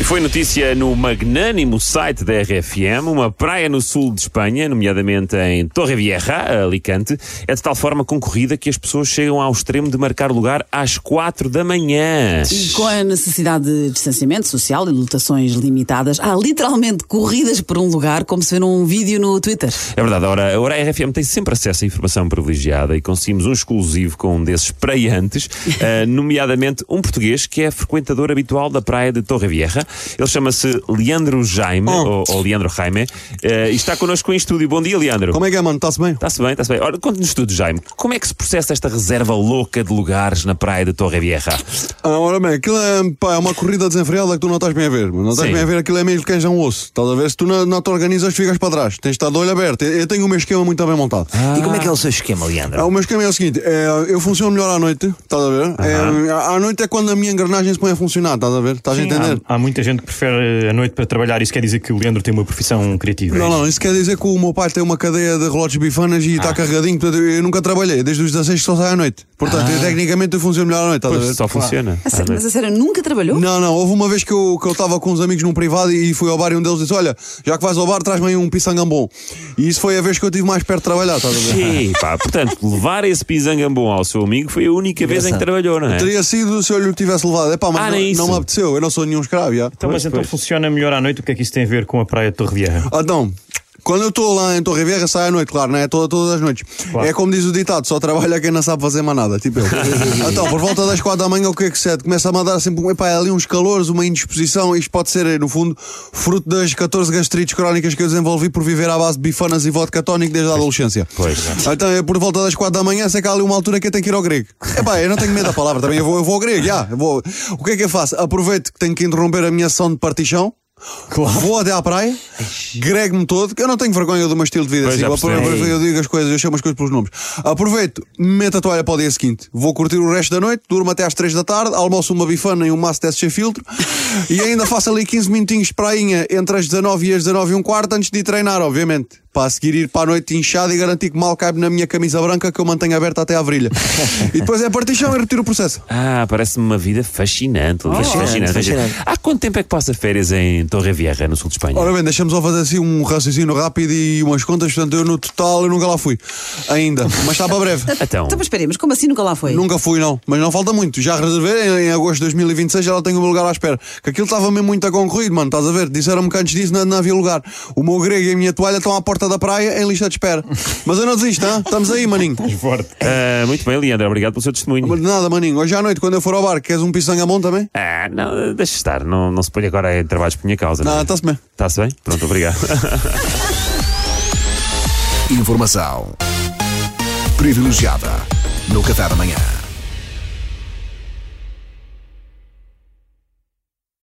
E foi notícia no magnânimo site da RFM, uma praia no sul de Espanha, nomeadamente em Torrevieja, Alicante, é de tal forma concorrida que as pessoas chegam ao extremo de marcar lugar às quatro da manhã. E com a necessidade de distanciamento social e lotações limitadas, há literalmente corridas por um lugar, como se vê num vídeo no Twitter. É verdade, ora, ora a RFM tem sempre acesso a informação privilegiada e conseguimos um exclusivo com um desses praiantes, uh, nomeadamente um português que é frequentador habitual da praia de Torrevieja. Ele chama-se Leandro Jaime, Oh. ou, ou Leandro Jaime, uh, e está connosco em estúdio. Bom dia, Leandro. Como é que é, mano? Está-se bem? Está-se bem, está-se bem. Ora, conte-nos tudo, Jaime. Como é que se processa esta reserva louca de lugares na praia de Torrevieja? Ah, ora bem, aquilo é, pá, é uma corrida desenfreada que tu não estás bem a ver. Não estás Sim. bem a ver, aquilo é meio queijo um osso. Estás a ver? Se tu não, não te organizas, ficas para trás. Tens de estar de olho aberto. Eu, eu tenho o meu esquema muito bem montado. E como é que é o seu esquema, Leandro? Ah, O meu esquema é o seguinte: é, eu funciono melhor à noite, estás a ver? É, à noite é quando a minha engrenagem se põe a funcionar, estás a ver? Estás a entender? Há, há muita gente que prefere a noite para trabalhar. Isso quer dizer que o Leandro tem uma profissão criativa. é Não, isso? não, isso quer dizer que o meu pai tem uma cadeia de relógios bifanas e está Ah. carregadinho. Portanto, eu nunca trabalhei, desde os 16 que só saio à noite. Portanto, eu, tecnicamente eu funciono melhor à noite, estás a ver? Pois, só funciona. A mas a sério, nunca trabalhou? Não, não, houve uma vez que eu que eu estava com uns amigos num privado e fui ao bar e um deles disse: Olha, já que vais ao bar, traz-me aí um pisangam bom. E isso foi a vez que eu tive mais perto de trabalhar, estás a ver? Sim, pá, portanto, levar esse pisangambom ao seu amigo foi a única vez em que trabalhou, não é? Teria sido se eu lhe tivesse levado. É pá, mas Ah, não, não me apeteceu, eu não sou nenhum escravo. Então, mas então pois. funciona melhor à noite. O que é que isso tem a ver com a praia de Torrevieja? Então, quando eu estou lá em Torre Vieja, sai à noite, claro, não é? Toda, todas as noites. Claro. É como diz o ditado: só trabalha quem não sabe fazer mais nada, tipo eu. então, por volta das quatro da manhã, o que é que sete? Começa a mandar sempre, epá, ali uns calores, uma indisposição. Isto pode ser, no fundo, fruto das 14 gastrites crónicas que eu desenvolvi por viver à base de bifanas e vodka tónico desde a adolescência. Pois. Então, é por volta das quatro da manhã, sei que há ali uma altura que eu tenho que ir ao grego. Epá, eu não tenho medo da palavra também, eu vou, eu vou ao grego, já. vou. O que é que eu faço? Aproveito que tenho que interromper a minha sessão de partição. Vou até à praia, grego-me todo, que eu não tenho vergonha do meu estilo de vida. Pois, assim, já eu, eu digo as coisas, eu chamo as coisas pelos nomes. Aproveito, meto a toalha para o dia seguinte, vou curtir o resto da noite, durmo até às 3 da tarde, almoço uma bifana e um maço de sem filtro e ainda faço ali 15 minutinhos de prainha entre as 19 e as 19 e um quarto antes de ir treinar, obviamente. Para a seguir ir para a noite inchado e garantir que mal caibe na minha camisa branca que eu mantenho aberta até à virilha. e depois é partição e retiro o processo. Ah, parece-me uma vida fascinante. fascinante, fascinante, fascinante. Há quanto tempo é que passa férias em Torrevieja, no sul de Espanha? Ora bem, deixamos só fazer assim um raciocínio rápido e umas contas, portanto eu no total eu nunca lá fui. Ainda, mas está para breve. Então, Então, mas espera aí, mas como assim nunca lá foi? Nunca fui, não, mas não falta muito. Já reservei em, em agosto de 2026, já lá tenho o meu lugar à espera. Que aquilo estava mesmo muito concorrido, mano, estás a ver? Disseram-me que antes disso não, não havia lugar. O meu grego e a minha toalha estão à porta da praia em lista de espera. Mas eu não desisto, hein? estamos aí, maninho. Forte. ah, muito bem, Leandro, obrigado pelo seu testemunho. Mas de nada, maninho. Hoje à noite, quando eu for ao bar, queres um pisangamon também? Ah, não, deixa estar, não, não se põe agora em trabalhos por minha causa. Não, é? está-se bem. Está-se bem? Pronto, obrigado. Informação privilegiada no Café da Manhã.